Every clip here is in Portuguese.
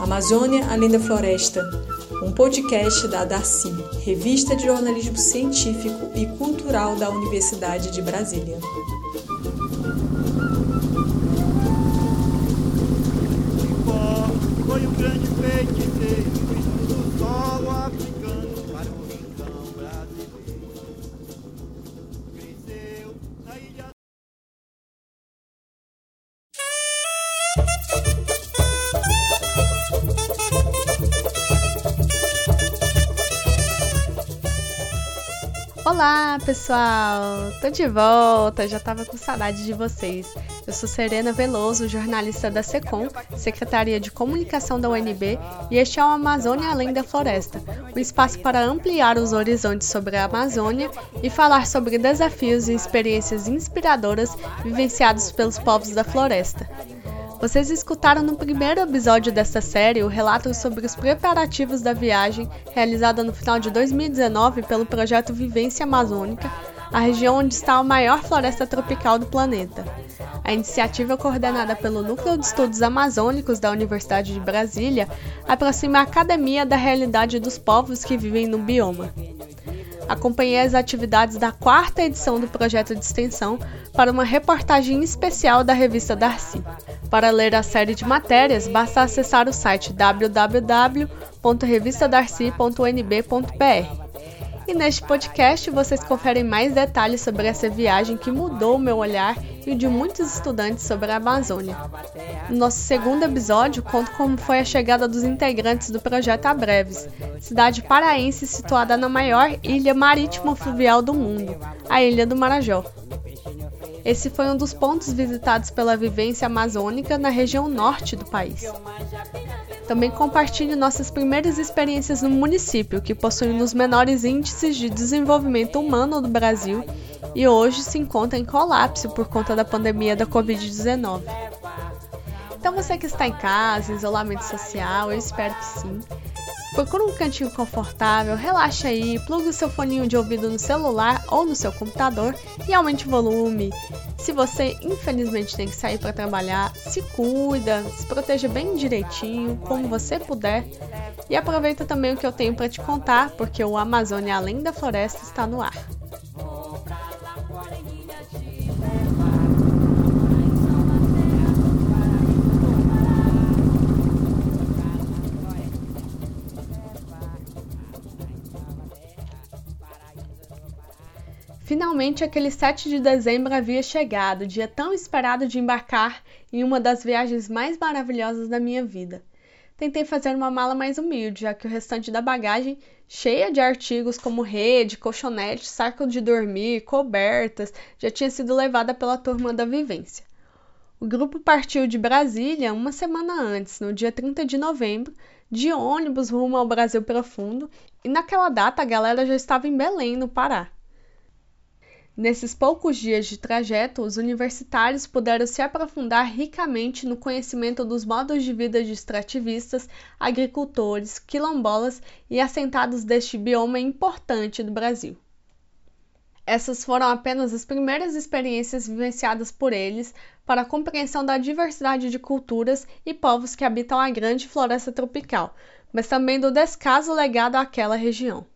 Amazônia Além da Floresta, um podcast da Darcy, revista de jornalismo científico e cultural da Universidade de Brasília. Pessoal! Tô de volta, já tava com saudade de vocês. Eu sou Serena Veloso, jornalista da SECOM, Secretaria de Comunicação da UNB, e este é o Amazônia Além da Floresta, um espaço para ampliar os horizontes sobre a Amazônia e falar sobre desafios e experiências inspiradoras vivenciados pelos povos da floresta. Vocês escutaram no primeiro episódio desta série o relato sobre os preparativos da viagem realizada no final de 2019 pelo projeto Vivência Amazônica, a região onde está a maior floresta tropical do planeta. A iniciativa, coordenada pelo Núcleo de Estudos Amazônicos da Universidade de Brasília, aproxima a academia da realidade dos povos que vivem no bioma. Acompanhei as atividades da quarta edição do projeto de extensão para uma reportagem especial da revista Darcy. Para ler a série de matérias, basta acessar o site www.revistadarcy.unb.br. E neste podcast vocês conferem mais detalhes sobre essa viagem que mudou o meu olhar e o de muitos estudantes sobre a Amazônia. No nosso segundo episódio, conto como foi a chegada dos integrantes do projeto Abreves, cidade paraense situada na maior ilha marítimo fluvial do mundo, a Ilha do Marajó. Esse foi um dos pontos visitados pela vivência amazônica na região norte do país. Também compartilhe nossas primeiras experiências no município, que possui um dos menores índices de desenvolvimento humano do Brasil e hoje se encontra em colapso por conta da pandemia da Covid-19. Então, você que está em casa, isolamento social, eu espero que sim, Procura um cantinho confortável, relaxa aí, plugue o seu foninho de ouvido no celular ou no seu computador e aumente o volume. Se você infelizmente tem que sair para trabalhar, se cuida, se proteja bem direitinho, como você puder. E aproveita também o que eu tenho para te contar, porque o Amazônia Além da Floresta está no ar. Finalmente, aquele 7 de dezembro havia chegado, dia tão esperado de embarcar em uma das viagens mais maravilhosas da minha vida. Tentei fazer uma mala mais humilde, já que o restante da bagagem, cheia de artigos como rede, colchonete, saco de dormir, cobertas, já tinha sido levada pela turma da vivência. O grupo partiu de Brasília uma semana antes, no dia 30 de novembro, de ônibus rumo ao Brasil Profundo, e naquela data a galera já estava em Belém, no Pará. Nesses poucos dias de trajeto, os universitários puderam se aprofundar ricamente no conhecimento dos modos de vida de extrativistas, agricultores, quilombolas e assentados deste bioma importante do Brasil. Essas foram apenas as primeiras experiências vivenciadas por eles para a compreensão da diversidade de culturas e povos que habitam a grande floresta tropical, mas também do descaso legado àquela região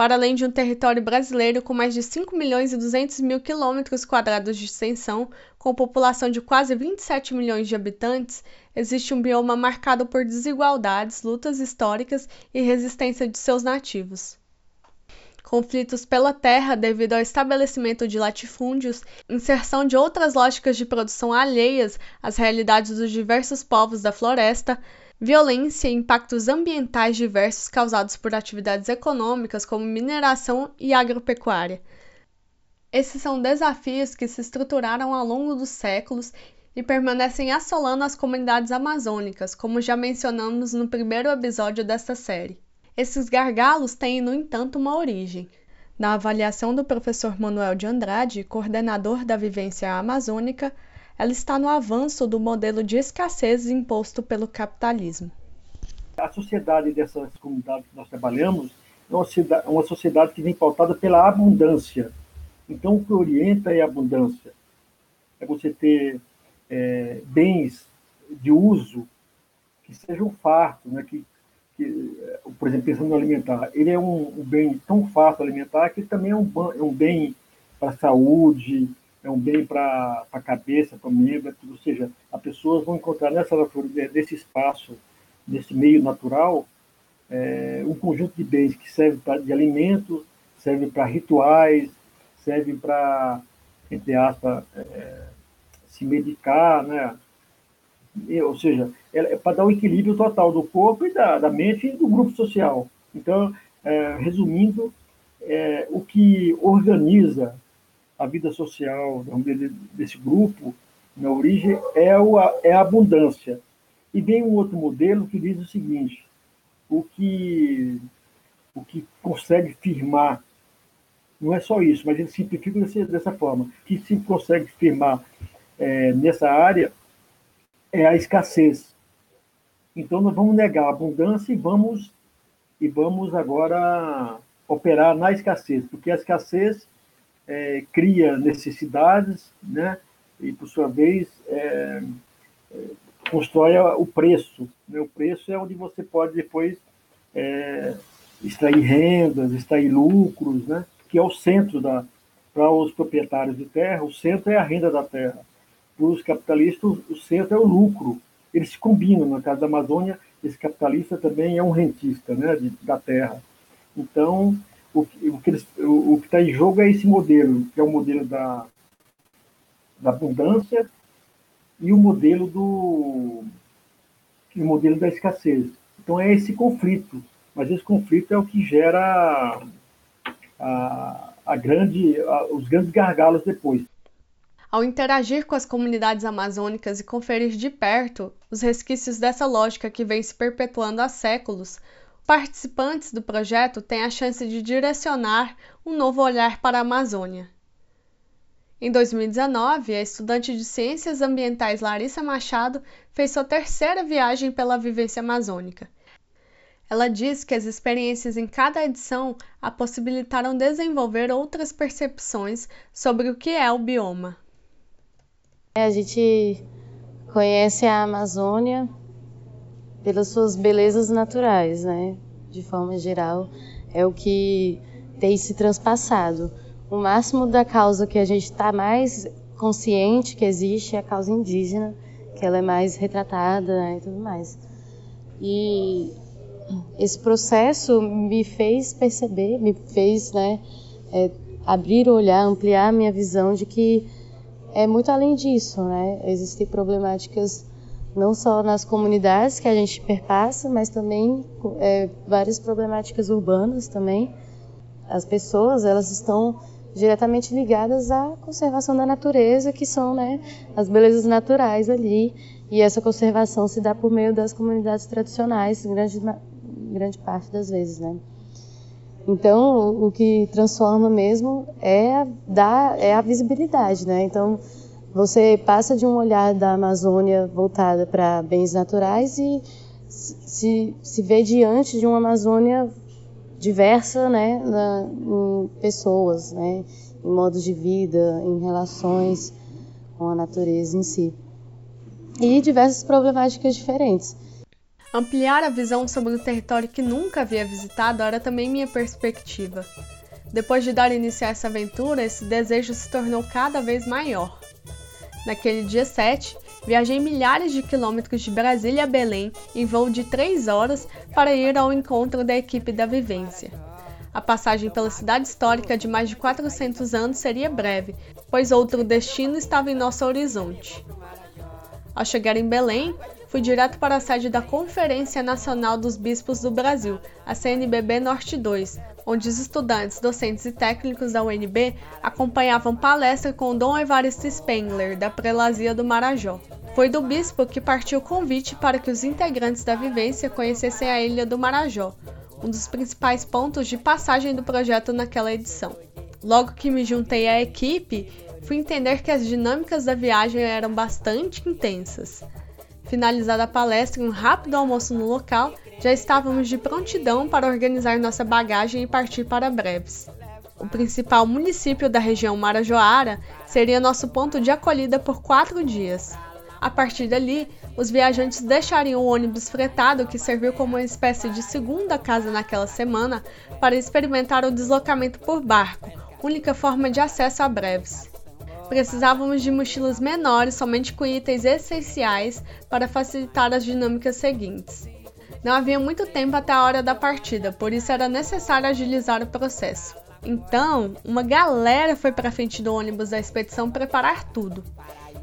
para além de um território brasileiro com mais de 5 milhões e 200 mil quilômetros quadrados de extensão, com população de quase 27 milhões de habitantes, existe um bioma marcado por desigualdades, lutas históricas e resistência de seus nativos. Conflitos pela terra devido ao estabelecimento de latifúndios, inserção de outras lógicas de produção alheias às realidades dos diversos povos da floresta, violência e impactos ambientais diversos causados por atividades econômicas como mineração e agropecuária. Esses são desafios que se estruturaram ao longo dos séculos e permanecem assolando as comunidades amazônicas, como já mencionamos no primeiro episódio desta série. Esses gargalos têm, no entanto, uma origem. Na avaliação do professor Manuel de Andrade, coordenador da Vivência Amazônica, ela está no avanço do modelo de escassez imposto pelo capitalismo. A sociedade dessas comunidades que nós trabalhamos é uma sociedade que vem pautada pela abundância. Então, o que orienta é a abundância. é você ter é, bens de uso que sejam fartos, né? que, que, por exemplo, pensando no alimentar, ele é um, um bem tão farto alimentar que também é um, é um bem para a saúde, é um bem para a cabeça, para o membro, ou seja, as pessoas vão encontrar nessa nesse espaço, nesse meio natural, é, um conjunto de bens que serve pra, de alimento, serve para rituais, serve para, entre aspas, é, se medicar, né? ou seja, é, é para dar o um equilíbrio total do corpo e da, da mente e do grupo social. Então, é, resumindo, o que organiza a vida social desse grupo, na origem, é, o, é a abundância. E vem um outro modelo que diz o seguinte: o que, o que consegue firmar, não é só isso, mas ele simplifica dessa, dessa forma, que se consegue firmar é, nessa área é a escassez. Então nós vamos negar a abundância e vamos e vamos agora operar na escassez, porque a escassez é, cria necessidades, né? E por sua vez é, é, constrói o preço. Né? O preço é onde você pode depois é, extrair rendas, extrair lucros, né? Que é o centro da para os proprietários de terra, o centro é a renda da terra para os capitalistas, o centro é o lucro. Eles se combinam. No caso da Amazônia, esse capitalista também é um rentista né, de, da terra. Então, o, o que está em jogo é esse modelo, que é o modelo da, da abundância e o modelo do o modelo da escassez. Então é esse conflito, mas esse conflito é o que gera a, a grande, a, os grandes gargalos depois. Ao interagir com as comunidades amazônicas e conferir de perto os resquícios dessa lógica que vem se perpetuando há séculos, participantes do projeto têm a chance de direcionar um novo olhar para a Amazônia. Em 2019, a estudante de Ciências Ambientais Larissa Machado fez sua terceira viagem pela vivência amazônica. Ela diz que as experiências em cada edição a possibilitaram desenvolver outras percepções sobre o que é o bioma. É, a gente conhece a Amazônia pelas suas belezas naturais, né? De forma geral, é o que tem se transpassado. O máximo da causa que a gente está mais consciente que existe é a causa indígena, que ela é mais retratada né, e tudo mais. E esse processo me fez perceber, me fez né, é, abrir o olhar, ampliar a minha visão de que é muito além disso, né? Existem problemáticas não só nas comunidades que a gente perpassa, mas também é, várias problemáticas urbanas também. As pessoas elas estão diretamente ligadas à conservação da natureza, que são né, as belezas naturais ali, e essa conservação se dá por meio das comunidades tradicionais, grande, grande parte das vezes, né? Então, o que transforma mesmo é a, é a visibilidade, né? Então, você passa de um olhar da Amazônia voltada para bens naturais e se, se vê diante de uma Amazônia diversa, né, na, em pessoas, né, em modos de vida, em relações com a natureza em si. E diversas problemáticas diferentes. Ampliar a visão sobre o território que nunca havia visitado era também minha perspectiva. Depois de dar início a essa aventura, esse desejo se tornou cada vez maior. Naquele dia 7, viajei milhares de quilômetros de Brasília a Belém em voo de 3 horas para ir ao encontro da equipe da vivência. A passagem pela cidade histórica de mais de 400 anos seria breve, pois outro destino estava em nosso horizonte. Ao chegar em Belém, fui direto para a sede da Conferência Nacional dos Bispos do Brasil, a CNBB Norte 2, onde os estudantes, docentes e técnicos da UNB acompanhavam palestra com Dom Evaristo Spengler, da Prelazia do Marajó. Foi do bispo que partiu o convite para que os integrantes da vivência conhecessem a ilha do Marajó, um dos principais pontos de passagem do projeto naquela edição. Logo que me juntei à equipe, fui entender que as dinâmicas da viagem eram bastante intensas. Finalizada a palestra e um rápido almoço no local, já estávamos de prontidão para organizar nossa bagagem e partir para Breves. o principal município da região Marajoara, seria nosso ponto de acolhida por quatro dias. A partir dali, os viajantes deixariam o ônibus fretado, que serviu como uma espécie de segunda casa naquela semana, para experimentar o deslocamento por barco, única forma de acesso a Breves. Precisávamos de mochilas menores, somente com itens essenciais, para facilitar as dinâmicas seguintes. Não havia muito tempo até a hora da partida, por isso era necessário agilizar o processo. Então, uma galera foi para frente do ônibus da expedição preparar tudo.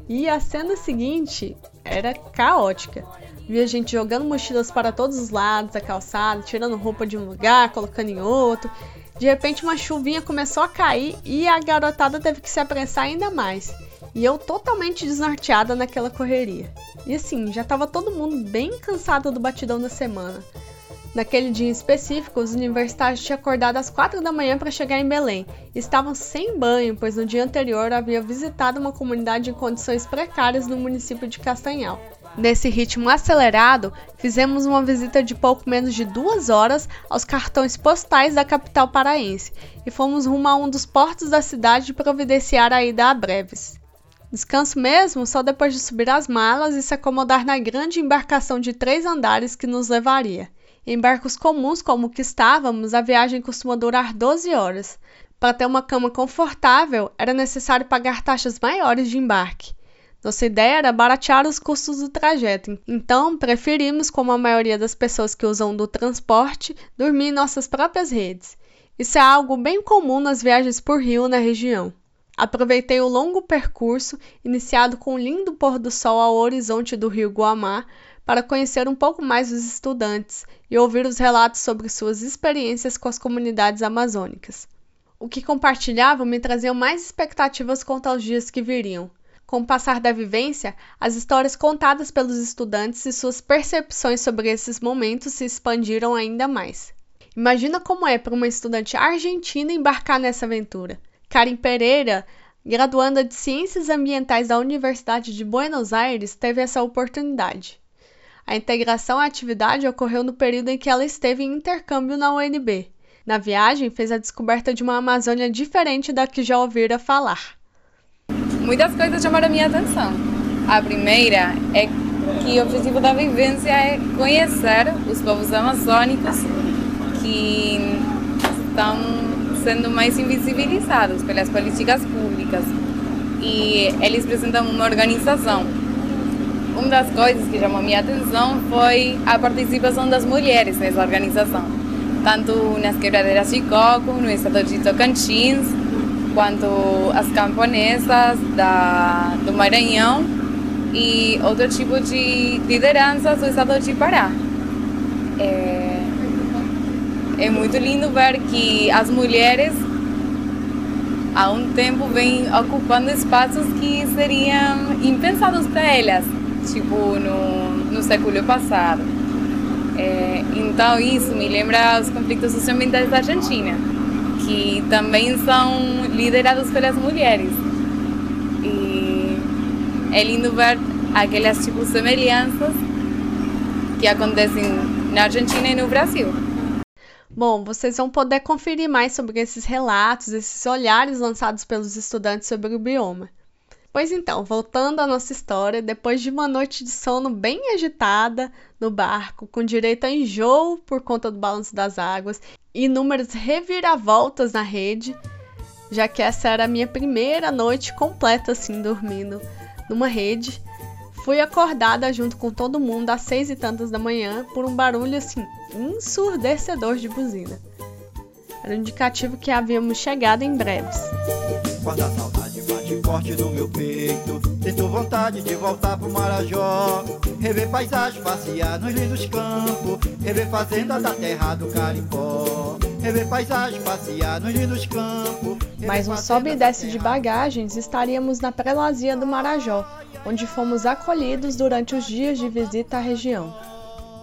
E a cena seguinte era caótica. Via gente jogando mochilas para todos os lados da calçada, tirando roupa de um lugar, colocando em outro. De repente, uma chuvinha começou a cair e a garotada teve que se apressar ainda mais. E eu totalmente desnorteada naquela correria. E assim, já estava todo mundo bem cansado do batidão da semana. Naquele dia específico, os universitários tinham acordado às quatro da manhã para chegar em Belém. Estavam sem banho, pois no dia anterior havia visitado uma comunidade em condições precárias no município de Castanhal. Nesse ritmo acelerado, fizemos uma visita de pouco menos de duas horas aos cartões postais da capital paraense e fomos rumo a um dos portos da cidade providenciar a ida a Breves. Descanso mesmo só depois de subir as malas e se acomodar na grande embarcação de três andares que nos levaria. Em barcos comuns como o que estávamos, a viagem costuma durar 12 horas. Para ter uma cama confortável, era necessário pagar taxas maiores de embarque. Nossa ideia era baratear os custos do trajeto, então preferimos, como a maioria das pessoas que usam do transporte, dormir em nossas próprias redes. Isso é algo bem comum nas viagens por rio na região. Aproveitei o longo percurso, iniciado com um lindo pôr do sol ao horizonte do rio Guamá, para conhecer um pouco mais os estudantes e ouvir os relatos sobre suas experiências com as comunidades amazônicas. O que compartilhavam me trazia mais expectativas quanto aos dias que viriam. Com o passar da vivência, as histórias contadas pelos estudantes e suas percepções sobre esses momentos se expandiram ainda mais. Imagina como é para uma estudante argentina embarcar nessa aventura. Karin Pereira, graduanda de Ciências Ambientais da Universidade de Buenos Aires, teve essa oportunidade. A integração à atividade ocorreu no período em que ela esteve em intercâmbio na UNB. Na viagem, fez a descoberta de uma Amazônia diferente da que já ouvira falar. Muitas coisas chamaram a minha atenção. A primeira é que o objetivo da vivência é conhecer os povos amazônicos que estão sendo mais invisibilizados pelas políticas públicas. E eles apresentam uma organização. Uma das coisas que chamou minha atenção foi a participação das mulheres nessa organização, tanto nas quebradeiras de coco, no estado de Tocantins, quanto as camponesas da, do Maranhão e outro tipo de lideranças do estado de Pará. É, é muito lindo ver que as mulheres há um tempo vêm ocupando espaços que seriam impensados para elas tipo no, no século passado. É, então isso me lembra os conflitos socioambientais da Argentina, que também são liderados pelas mulheres. E é lindo ver aquelas tipo semelhanças que acontecem na Argentina e no Brasil. Bom, vocês vão poder conferir mais sobre esses relatos, esses olhares lançados pelos estudantes sobre o bioma. Pois então, voltando à nossa história, depois de uma noite de sono bem agitada no barco, com direito a enjoo por conta do balanço das águas e inúmeras reviravoltas na rede, já que essa era a minha primeira noite completa assim dormindo numa rede, fui acordada junto com todo mundo às seis e tantas da manhã por um barulho assim ensurdecedor de buzina. Era um indicativo que havíamos chegado em breves. Bate forte no meu peito, sinto vontade de voltar pro Marajó, rever paisagem, passear nos lindos campos, rever fazenda da terra do Caripó, rever paisagem, passear nos lindos campos. Mais um sobe e desce de bagagens, estaríamos na prelazia do Marajó, onde fomos acolhidos durante os dias de visita à região.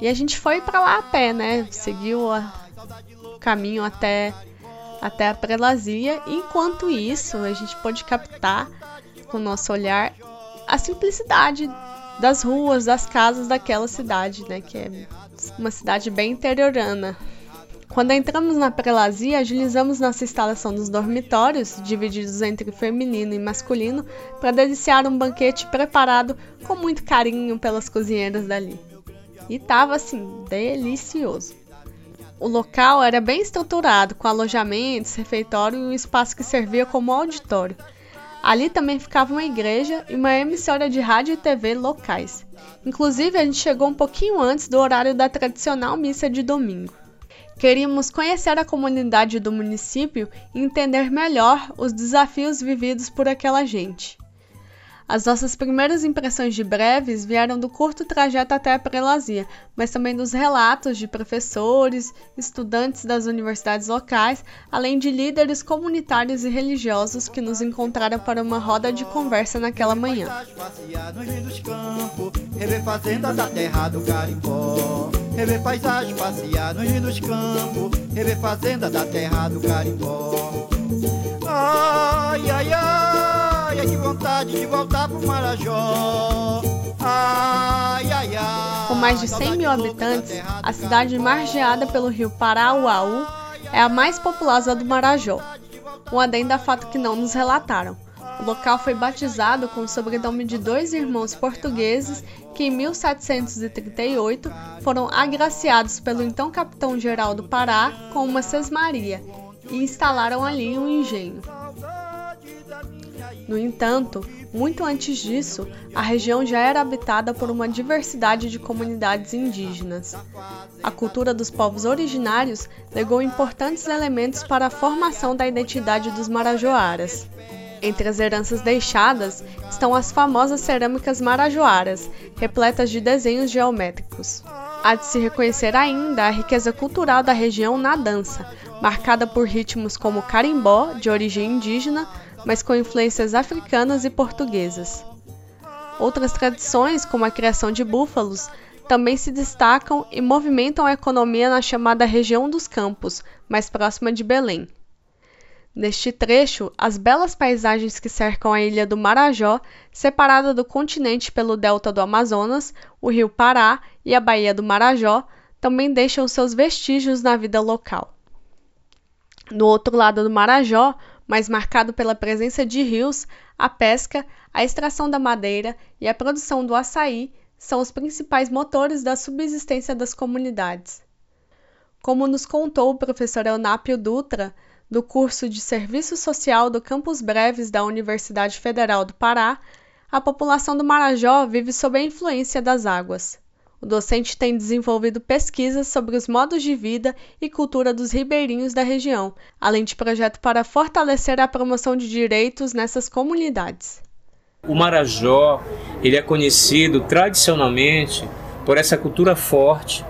E a gente foi para lá a pé, né? Seguiu o caminho até até a prelazia. Enquanto isso, a gente pode captar com o nosso olhar a simplicidade das ruas, das casas daquela cidade, né? Que é uma cidade bem interiorana, Quando entramos na prelazia, agilizamos nossa instalação nos dormitórios, divididos entre feminino e masculino, para deliciar um banquete preparado com muito carinho pelas cozinheiras dali. E tava assim, delicioso. O local era bem estruturado, com alojamentos, refeitório e um espaço que servia como auditório. Ali também ficava uma igreja e uma emissora de rádio e TV locais. Inclusive, a gente chegou um pouquinho antes do horário da tradicional missa de domingo. Queríamos conhecer a comunidade do município e entender melhor os desafios vividos por aquela gente. As nossas primeiras impressões de breves vieram do curto trajeto até a prelazia, mas também dos relatos de professores, estudantes das universidades locais, além de líderes comunitários e religiosos que nos encontraram para uma roda de conversa naquela manhã. Ai, ai, ai, que vontade de voltar pro Marajó. Ai, ai, ai. Com mais de 100 mil habitantes, a cidade margeada pelo rio Parauaú é a mais populosa do Marajó. Um adendo a fato que não nos relataram. O local foi batizado com o sobrenome de dois irmãos portugueses que em 1738 foram agraciados pelo então capitão-geral do Pará com uma sesmaria e instalaram ali um engenho. No entanto, muito antes disso, a região já era habitada por uma diversidade de comunidades indígenas. A cultura dos povos originários legou importantes elementos para a formação da identidade dos marajoaras. Entre as heranças deixadas estão as famosas cerâmicas marajoaras, repletas de desenhos geométricos. Há de se reconhecer ainda a riqueza cultural da região na dança, marcada por ritmos como carimbó, de origem indígena, mas com influências africanas e portuguesas. Outras tradições, como a criação de búfalos, também se destacam e movimentam a economia na chamada região dos Campos, mais próxima de Belém. Neste trecho, as belas paisagens que cercam a ilha do Marajó, separada do continente pelo delta do Amazonas, o rio Pará e a Baía do Marajó, também deixam seus vestígios na vida local. No outro lado do Marajó, mais marcado pela presença de rios, a pesca, a extração da madeira e a produção do açaí são os principais motores da subsistência das comunidades. Como nos contou o professor Eunápio Dutra, do curso de Serviço Social do Campus Breves da Universidade Federal do Pará, a população do Marajó vive sob a influência das águas. O docente tem desenvolvido pesquisas sobre os modos de vida e cultura dos ribeirinhos da região, além de projeto para fortalecer a promoção de direitos nessas comunidades. O Marajó, ele é conhecido tradicionalmente por essa cultura forte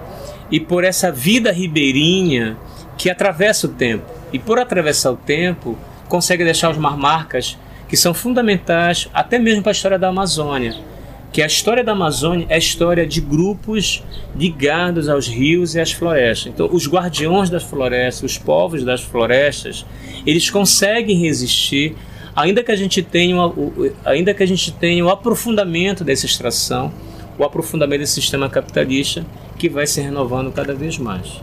e por essa vida ribeirinha que atravessa o tempo. E por atravessar o tempo, consegue deixar as marcas que são fundamentais até mesmo para a história da Amazônia que a história da Amazônia é a história de grupos ligados aos rios e às florestas. Então, os guardiões das florestas, os povos das florestas, eles conseguem resistir, ainda que a gente tenha, ainda que a gente tenha o aprofundamento dessa extração, o aprofundamento desse sistema capitalista que vai se renovando cada vez mais.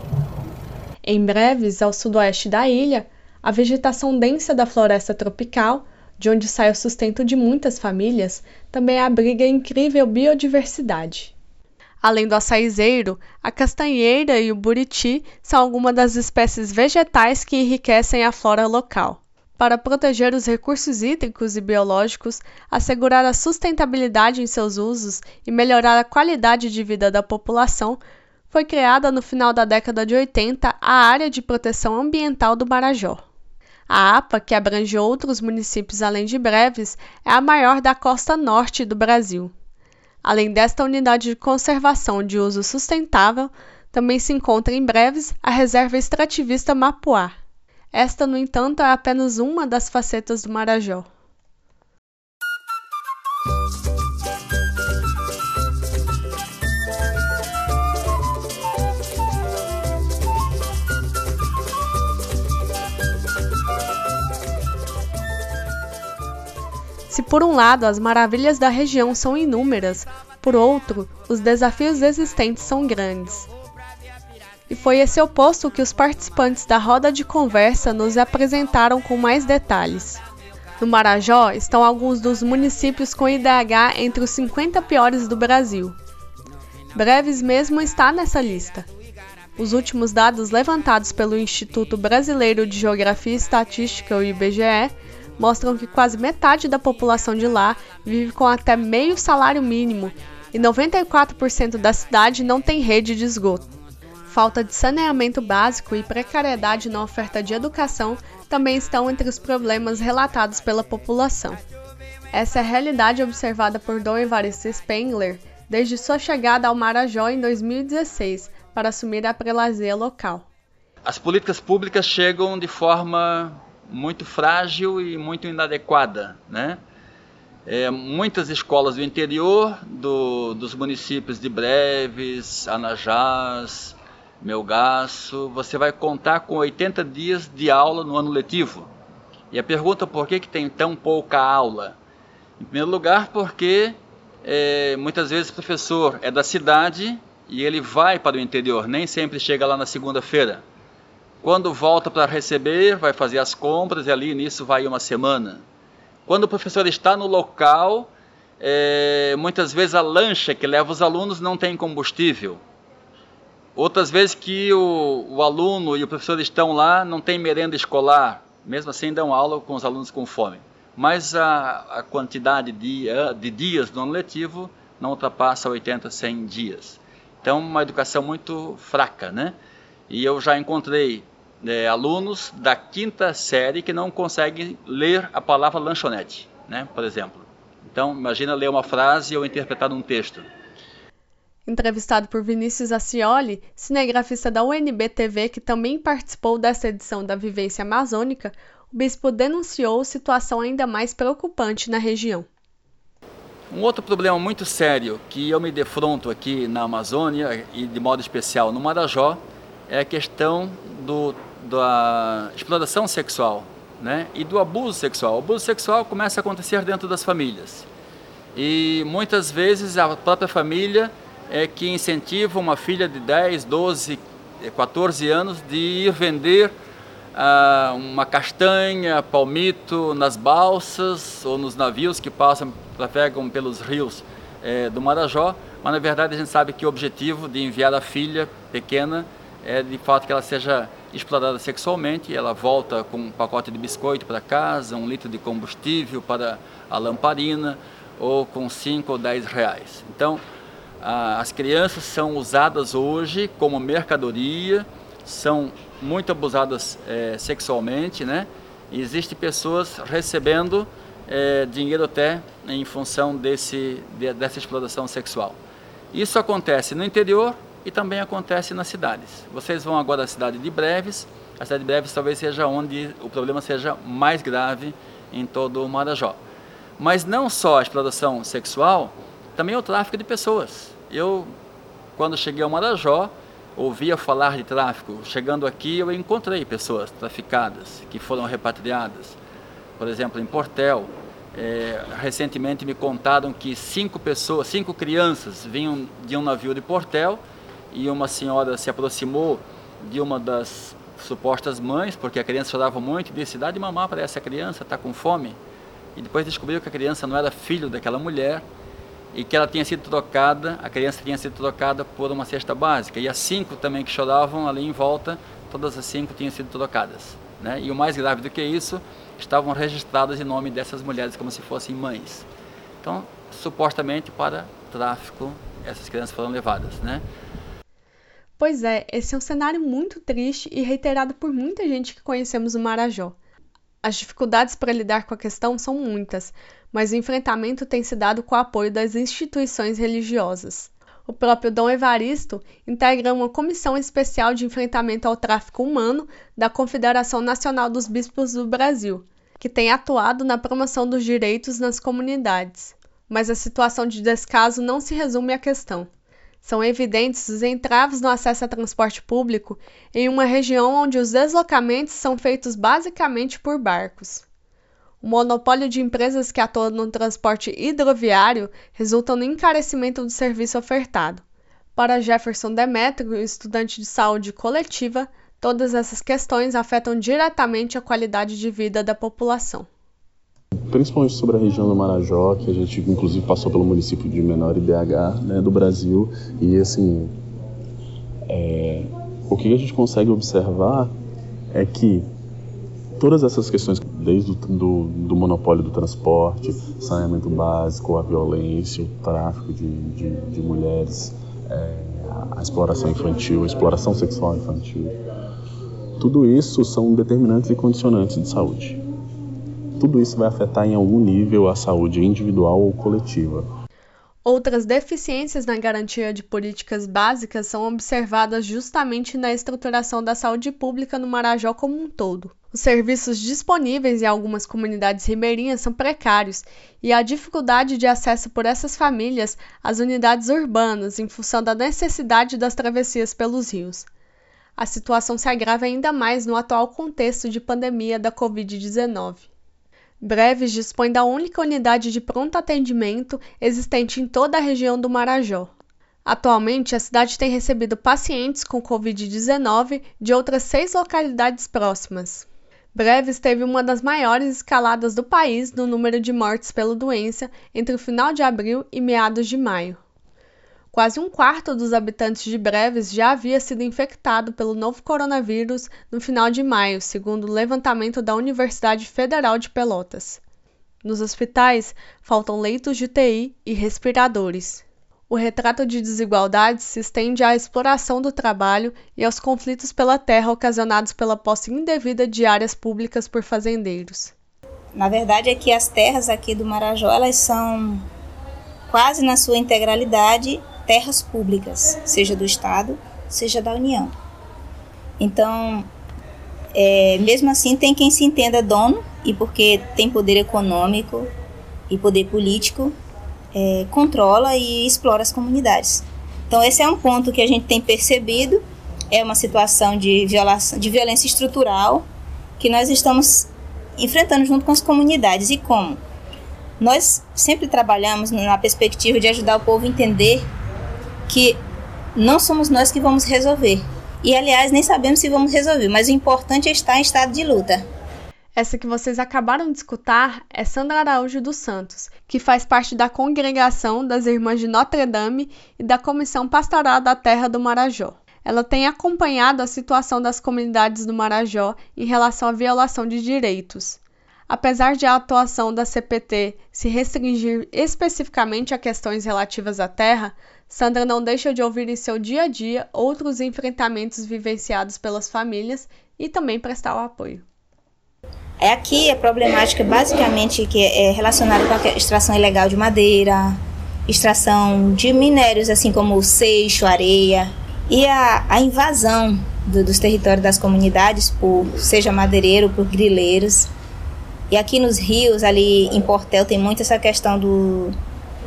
Em breves, ao sudoeste da ilha, a vegetação densa da floresta tropical de onde sai o sustento de muitas famílias, também abriga incrível biodiversidade. Além do açaizeiro, a castanheira e o buriti são algumas das espécies vegetais que enriquecem a flora local. Para proteger os recursos hídricos e biológicos, assegurar a sustentabilidade em seus usos e melhorar a qualidade de vida da população, foi criada no final da década de 80 a Área de Proteção Ambiental do Marajó. A APA, que abrange outros municípios além de Breves, é a maior da costa norte do Brasil. Além desta unidade de conservação de uso sustentável, também se encontra em Breves a Reserva Extrativista Mapuá. Esta, no entanto, é apenas uma das facetas do Marajó. Se por um lado as maravilhas da região são inúmeras, por outro, os desafios existentes são grandes. E foi esse oposto que os participantes da roda de conversa nos apresentaram com mais detalhes. No Marajó estão alguns dos municípios com IDH entre os 50 piores do Brasil. Breves mesmo está nessa lista. Os últimos dados levantados pelo Instituto Brasileiro de Geografia e Estatística, o IBGE, mostram que quase metade da população de lá vive com até meio salário mínimo e 94% da cidade não tem rede de esgoto. Falta de saneamento básico e precariedade na oferta de educação também estão entre os problemas relatados pela população. Essa é a realidade observada por Dom Evaristo Spengler desde sua chegada ao Marajó em 2016 para assumir a prelazia local. As políticas públicas chegam de forma muito frágil e muito inadequada, né? É, muitas escolas do interior do, dos municípios de Breves, Anajás, Melgaço, você vai contar com 80 dias de aula no ano letivo. E a pergunta por que, que tem tão pouca aula? Em primeiro lugar, porque é, muitas vezes o professor é da cidade e ele vai para o interior, nem sempre chega lá na segunda-feira. Quando volta para receber, vai fazer as compras e ali nisso vai uma semana. Quando o professor está no local, é, muitas vezes a lancha que leva os alunos não tem combustível. Outras vezes que o, o aluno e o professor estão lá, não tem merenda escolar. Mesmo assim, dão aula com os alunos com fome. Mas a, a quantidade de, de dias no ano letivo não ultrapassa 80, 100 dias. Então, uma educação muito fraca, né? E eu já encontrei é, alunos da quinta série que não conseguem ler a palavra lanchonete, né, por exemplo. Então, imagina ler uma frase ou interpretar um texto. Entrevistado por Vinícius Acioli, cinegrafista da UNB-TV que também participou dessa edição da Vivência Amazônica, o bispo denunciou situação ainda mais preocupante na região. Um outro problema muito sério que eu me defronto aqui na Amazônia e de modo especial no Marajó é a questão do da exploração sexual né, e do abuso sexual. O abuso sexual começa a acontecer dentro das famílias. E muitas vezes a própria família é que incentiva uma filha de 10, 12, 14 anos de ir vender ah, uma castanha, palmito nas balsas ou nos navios que passam, trafegam pelos rios eh, do Marajó. Mas na verdade a gente sabe que o objetivo de enviar a filha pequena é de fato que ela seja explorada sexualmente, ela volta com um pacote de biscoito para casa, um litro de combustível para a lamparina, ou com 5 ou 10 reais. Então, as crianças são usadas hoje como mercadoria, são muito abusadas é, sexualmente, né? E existem pessoas recebendo é, dinheiro até em função desse, de, dessa exploração sexual. Isso acontece no interior, e também acontece nas cidades. Vocês vão agora à cidade de Breves, a cidade de Breves talvez seja onde o problema seja mais grave em todo o Marajó. Mas não só a exploração sexual, também o tráfico de pessoas. Eu, quando cheguei ao Marajó, ouvia falar de tráfico. Chegando aqui, eu encontrei pessoas traficadas que foram repatriadas. Por exemplo, em Portel, é, recentemente me contaram que cinco pessoas, cinco crianças vinham de um navio de Portel e uma senhora se aproximou de uma das supostas mães, porque a criança chorava muito, e disse: Dá de mamar para essa criança, está com fome. E depois descobriu que a criança não era filho daquela mulher e que ela tinha sido trocada, a criança tinha sido trocada por uma cesta básica. E as cinco também que choravam ali em volta, todas as cinco tinham sido trocadas. Né? E o mais grave do que isso, estavam registradas em nome dessas mulheres como se fossem mães. Então, supostamente para tráfico, essas crianças foram levadas. Né? Pois é, esse é um cenário muito triste e reiterado por muita gente que conhecemos o Marajó. As dificuldades para lidar com a questão são muitas, mas o enfrentamento tem se dado com o apoio das instituições religiosas. O próprio Dom Evaristo integra uma comissão especial de enfrentamento ao tráfico humano da Confederação Nacional dos Bispos do Brasil, que tem atuado na promoção dos direitos nas comunidades. Mas a situação de descaso não se resume à questão. São evidentes os entraves no acesso a transporte público em uma região onde os deslocamentos são feitos basicamente por barcos. O monopólio de empresas que atuam no transporte hidroviário resulta no encarecimento do serviço ofertado. Para Jefferson Demetrio, estudante de saúde coletiva, todas essas questões afetam diretamente a qualidade de vida da população. Principalmente sobre a região do Marajó, que a gente inclusive passou pelo município de menor IDH né, do Brasil, e assim, é, o que a gente consegue observar é que todas essas questões, desde o do, do monopólio do transporte, saneamento básico, a violência, o tráfico de, de, de mulheres, é, a exploração infantil, a exploração sexual infantil. Tudo isso são determinantes e condicionantes de saúde. Tudo isso vai afetar em algum nível a saúde individual ou coletiva. Outras deficiências na garantia de políticas básicas são observadas justamente na estruturação da saúde pública no Marajó como um todo. Os serviços disponíveis em algumas comunidades ribeirinhas são precários e há dificuldade de acesso por essas famílias às unidades urbanas em função da necessidade das travessias pelos rios. A situação se agrava ainda mais no atual contexto de pandemia da Covid-19. Breves dispõe da única unidade de pronto atendimento existente em toda a região do Marajó. Atualmente, a cidade tem recebido pacientes com Covid-19 de outras seis localidades próximas. Breves teve uma das maiores escaladas do país no número de mortes pela doença entre o final de abril e meados de maio. Quase um quarto dos habitantes de Breves já havia sido infectado pelo novo coronavírus no final de maio, segundo o levantamento da Universidade Federal de Pelotas. Nos hospitais, faltam leitos de UTI e respiradores. O retrato de desigualdades se estende à exploração do trabalho e aos conflitos pela terra ocasionados pela posse indevida de áreas públicas por fazendeiros. Na verdade é que as terras aqui do Marajó elas são quase na sua integralidade terras públicas, seja do Estado, seja da União. Então, é, mesmo assim, tem quem se entenda dono e porque tem poder econômico e poder político, é, controla e explora as comunidades. Então, esse é um ponto que a gente tem percebido, é uma situação de, violação, de violência estrutural que nós estamos enfrentando junto com as comunidades. E como? Nós sempre trabalhamos na perspectiva de ajudar o povo a entender que não somos nós que vamos resolver. E aliás, nem sabemos se vamos resolver, mas o importante é estar em estado de luta. Essa que vocês acabaram de escutar é Sandra Araújo dos Santos, que faz parte da congregação das Irmãs de Notre Dame e da Comissão Pastoral da Terra do Marajó. Ela tem acompanhado a situação das comunidades do Marajó em relação à violação de direitos. Apesar de a atuação da CPT se restringir especificamente a questões relativas à terra, Sandra não deixa de ouvir em seu dia a dia outros enfrentamentos vivenciados pelas famílias e também prestar o apoio. É aqui a problemática basicamente que é relacionada com a extração ilegal de madeira, extração de minérios assim como seixo, areia e a, a invasão do, dos territórios das comunidades por seja madeireiro, por grileiros. E aqui nos rios, ali em Portel, tem muito essa questão do,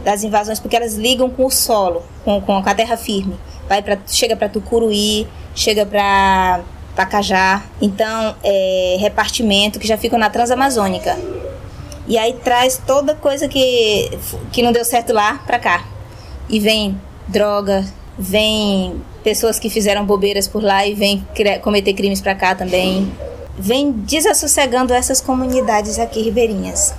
das invasões, porque elas ligam com o solo, com, com a terra firme. Vai pra, chega para Tucuruí, chega para Pacajá. Então, é repartimento que já ficam na Transamazônica. E aí traz toda coisa que, que não deu certo lá para cá. E vem droga, vem pessoas que fizeram bobeiras por lá e vem cometer crimes para cá também. Vem desassossegando essas comunidades aqui ribeirinhas.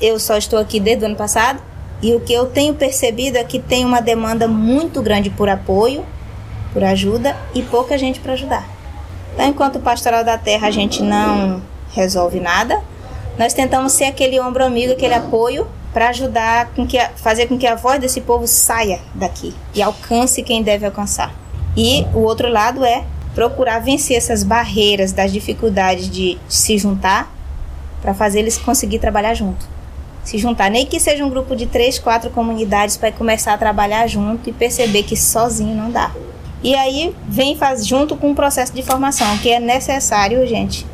Eu só estou aqui desde o ano passado, e o que eu tenho percebido é que tem uma demanda muito grande por apoio, por ajuda e pouca gente para ajudar. Então, enquanto pastoral da terra a gente não resolve nada, nós tentamos ser aquele ombro amigo, aquele apoio para ajudar com que fazer com que a voz desse povo saia daqui e alcance quem deve alcançar. E o outro lado é procurar vencer essas barreiras das dificuldades de se juntar para fazer eles conseguir trabalhar junto se juntar, nem que seja um grupo de três, quatro comunidades para começar a trabalhar junto e perceber que sozinho não dá. E aí vem faz junto com o processo de formação que é necessário, gente,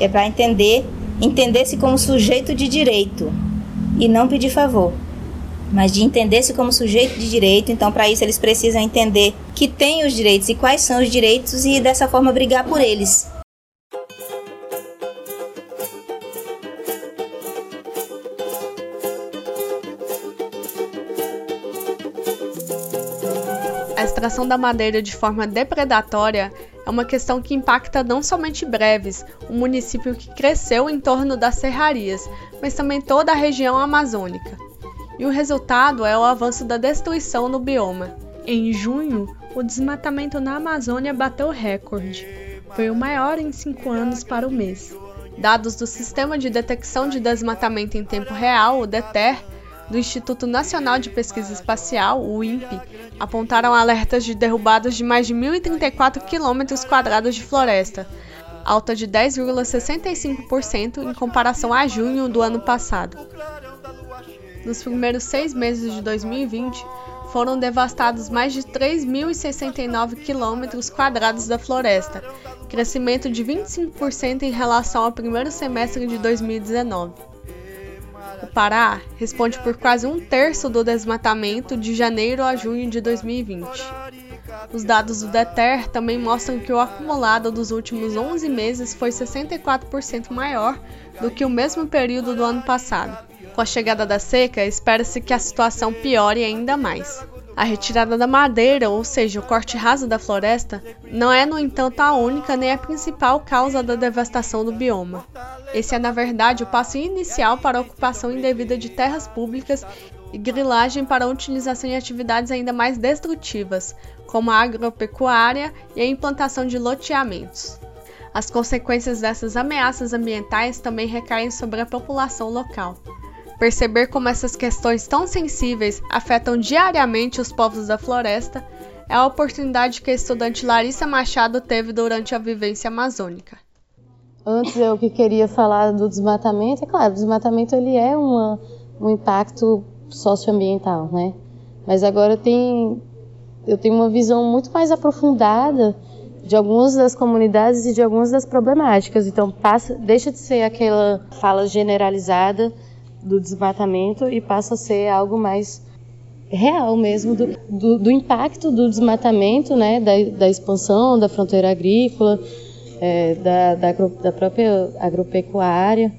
é para entender, entender-se como sujeito de direito e não pedir favor, mas de entender-se como sujeito de direito. Então, para isso eles precisam entender que tem os direitos e quais são os direitos e dessa forma brigar por eles. A extração da madeira de forma depredatória é uma questão que impacta não somente Breves, um município que cresceu em torno das serrarias, mas também toda a região amazônica. E o resultado é o avanço da destruição no bioma. Em junho, o desmatamento na Amazônia bateu recorde. Foi o maior em cinco anos para o mês. Dados do Sistema de Detecção de Desmatamento em Tempo Real, o DETER, do Instituto Nacional de Pesquisa Espacial, o INPE, apontaram alertas de derrubadas de mais de 1.034 km de floresta, alta de 10,65% em comparação a junho do ano passado. Nos primeiros seis meses de 2020, foram devastados mais de 3.069 km da floresta, crescimento de 25% em relação ao primeiro semestre de 2019. O Pará responde por quase um terço do desmatamento de janeiro a junho de 2020. Os dados do DETER também mostram que o acumulado dos últimos 11 meses foi 64% maior do que o mesmo período do ano passado. Com a chegada da seca, espera-se que a situação piore ainda mais. A retirada da madeira, ou seja, o corte raso da floresta, não é, no entanto, a única nem a principal causa da devastação do bioma. Esse é, na verdade, o passo inicial para a ocupação indevida de terras públicas e grilagem para a utilização em atividades ainda mais destrutivas, como a agropecuária e a implantação de loteamentos. As consequências dessas ameaças ambientais também recaem sobre a população local. Perceber como essas questões tão sensíveis afetam diariamente os povos da floresta é a oportunidade que a estudante Larissa Machado teve durante a vivência amazônica. Antes eu que queria falar do desmatamento, é claro, o desmatamento ele é uma, um impacto socioambiental, né? Mas agora tem, eu tenho uma visão muito mais aprofundada de algumas das comunidades e de algumas das problemáticas. Então passa, deixa de ser aquela fala generalizada do desmatamento e passa a ser algo mais real mesmo do, do, do impacto do desmatamento, né, da, da, expansão da fronteira agrícola, é, da, da, da, própria agropecuária,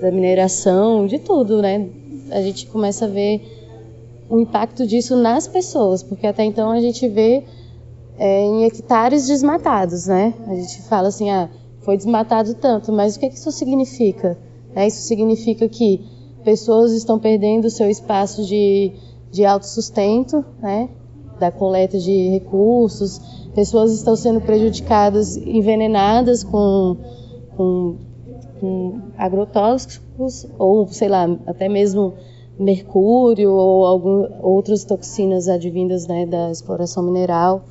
da mineração, de tudo, né? A gente começa a ver o impacto disso nas pessoas, porque até então a gente vê é, em hectares desmatados, né? A gente fala assim, ah, foi desmatado tanto, mas o que, que isso significa? É, isso significa que pessoas estão perdendo seu espaço de, de autossustento, né? da coleta de recursos, pessoas estão sendo prejudicadas, envenenadas com, com, com agrotóxicos, ou sei lá, até mesmo mercúrio ou algum, outras toxinas advindas né, da exploração mineral.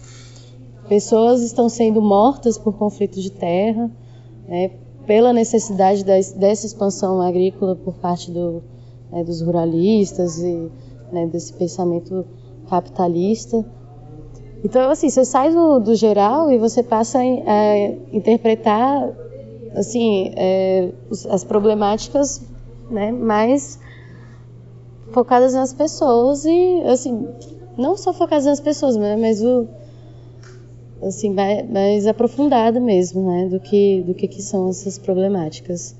Pessoas estão sendo mortas por conflitos de terra, né, pela necessidade dessa expansão agrícola por parte do, né, dos ruralistas e né, desse pensamento capitalista. Então, assim, você sai do, do geral e você passa a interpretar assim, é, as problemáticas né, mais focadas nas pessoas e, assim, não só focadas nas pessoas, né, mas o assim mais, mais aprofundada mesmo, né, do que do que, que são essas problemáticas.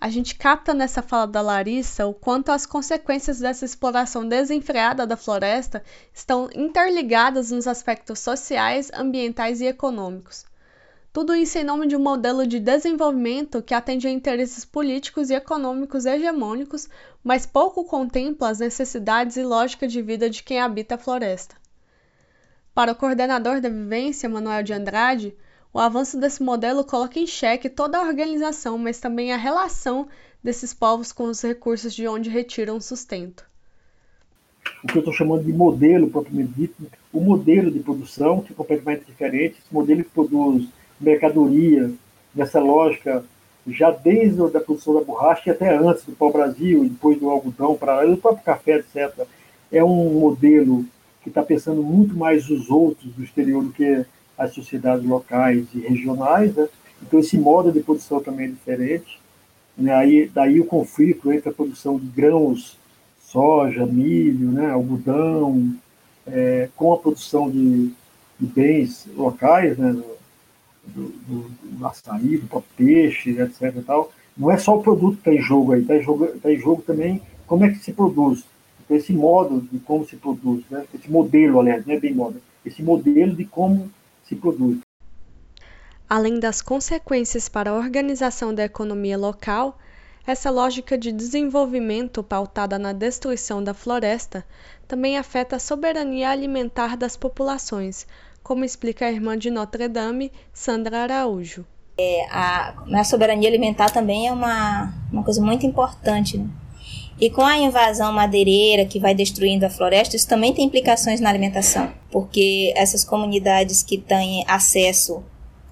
A gente capta nessa fala da Larissa o quanto as consequências dessa exploração desenfreada da floresta estão interligadas nos aspectos sociais, ambientais e econômicos. Tudo isso em nome de um modelo de desenvolvimento que atende a interesses políticos e econômicos hegemônicos, mas pouco contempla as necessidades e lógica de vida de quem habita a floresta. Para o coordenador da vivência, Manuel de Andrade, o avanço desse modelo coloca em xeque toda a organização, mas também a relação desses povos com os recursos de onde retiram sustento. O que eu estou chamando de modelo propriamente dito, o modelo de produção, que é completamente diferente, esse modelo que produz mercadoria nessa lógica já desde a produção da borracha e até antes do pau-brasil, depois do algodão, para do próprio café, etc. É um modelo que está pensando muito mais os outros do exterior do que as sociedades locais e regionais. Né? Então, esse modo de produção também é diferente. Né? Aí, daí o conflito entre a produção de grãos, soja, milho, né? algodão, é, com a produção de, de bens locais, né? do, do, do açaí, do próprio peixe, etc. Tal. Não é só o produto que está em jogo aí, está em tá em jogo também como é que se produz esse modo de como se produz, né? esse modelo, aliás, não é bem modo, esse modelo de como se produz. Além das consequências para a organização da economia local, essa lógica de desenvolvimento pautada na destruição da floresta também afeta a soberania alimentar das populações, como explica a irmã de Notre Dame, Sandra Araújo. É, a, a, soberania alimentar também é uma, uma coisa muito importante. Né? E com a invasão madeireira que vai destruindo a floresta, isso também tem implicações na alimentação, porque essas comunidades que têm acesso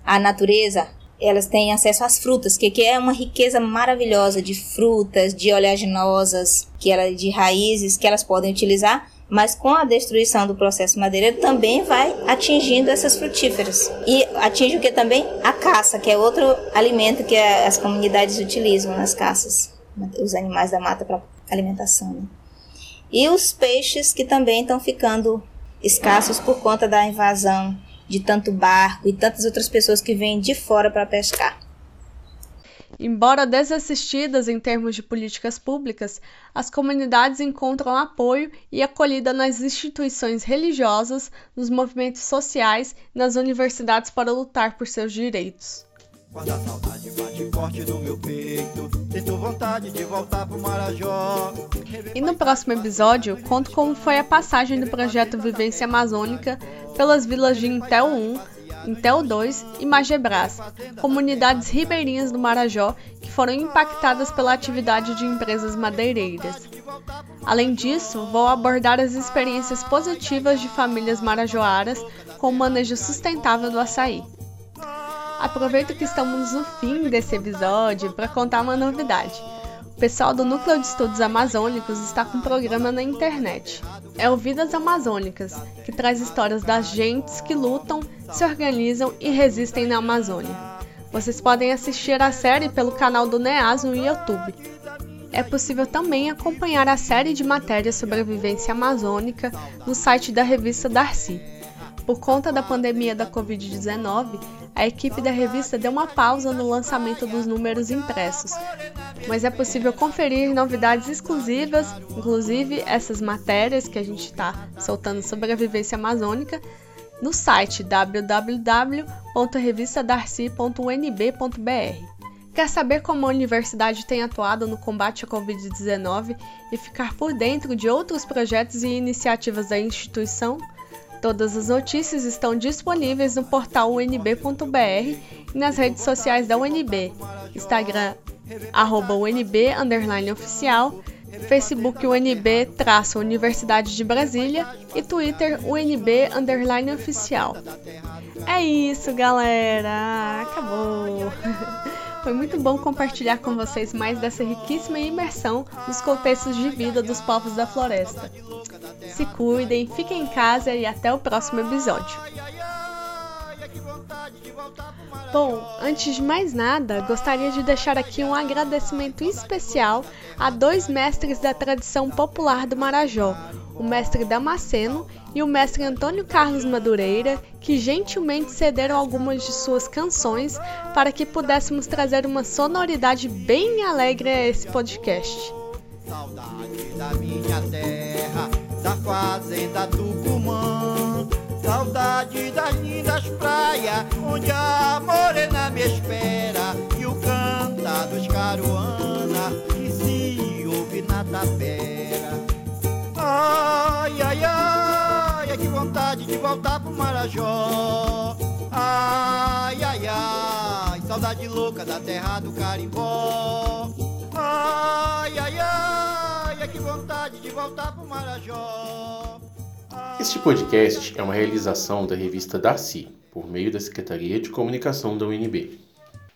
à natureza, elas têm acesso às frutas, que, que é uma riqueza maravilhosa de frutas, de oleaginosas, que ela, de raízes que elas podem utilizar mas com a destruição do processo madeireiro também vai atingindo essas frutíferas. E atinge o que também? A caça, que é outro alimento que as comunidades utilizam nas caças, os animais da mata para alimentação. Né? E os peixes que também estão ficando escassos por conta da invasão de tanto barco e tantas outras pessoas que vêm de fora para pescar. Embora desassistidas em termos de políticas públicas, as comunidades encontram apoio e acolhida nas instituições religiosas, nos movimentos sociais e nas universidades para lutar por seus direitos. Quando a saudade bate forte no meu peito, sinto vontade de voltar pro Marajó. E no próximo episódio, conto como foi a passagem do projeto Vivência Amazônica pelas vilas de Intel 1, Intel 2 e Magebras, comunidades ribeirinhas do Marajó que foram impactadas pela atividade de empresas madeireiras. Além disso, vou abordar as experiências positivas de famílias marajoaras com o manejo sustentável do açaí. Aproveito que estamos no fim desse episódio para contar uma novidade. O pessoal do Núcleo de Estudos Amazônicos está com um programa na internet. É o Vidas Amazônicas, que traz histórias das gentes que lutam, se organizam e resistem na Amazônia. Vocês podem assistir a série pelo canal do NEAS no YouTube. É possível também acompanhar a série de matérias sobre a vivência amazônica no site da revista Darcy. Por conta da pandemia da Covid-19, a equipe da revista deu uma pausa no lançamento dos números impressos, mas é possível conferir novidades exclusivas, inclusive essas matérias que a gente está soltando sobre a vivência amazônica, no site www.revistadarcy.unb.br. Quer saber como a universidade tem atuado no combate à Covid-19 e ficar por dentro de outros projetos e iniciativas da instituição? Todas as notícias estão disponíveis no portal unb.br e nas redes sociais da UNB, Instagram, arroba UNB, oficial, Facebook UNB, traço Universidade de Brasília e Twitter UNB, underline oficial. É isso, galera! Acabou! Foi muito bom compartilhar com vocês mais dessa riquíssima imersão nos contextos de vida dos povos da floresta. Se cuidem, fiquem em casa e até o próximo episódio. Bom, antes de mais nada, gostaria de deixar aqui um agradecimento especial a dois mestres da tradição popular do Marajó, o mestre Damasceno e o mestre Antônio Carlos Madureira, que gentilmente cederam algumas de suas canções para que pudéssemos trazer uma sonoridade bem alegre a esse podcast. Saudade da minha terra da fazenda Tucumã. Saudade das lindas praias, onde a morena me espera. E o canta dos caruana, que se ouve na tapera. Ai, ai, ai, que vontade de voltar pro Marajó. Ai, ai, ai, saudade louca da terra do carimbó. Ai, ai, ai, vontade de voltar pro Marajó. Este podcast é uma realização da revista Darcy, por meio da Secretaria de Comunicação da UNB.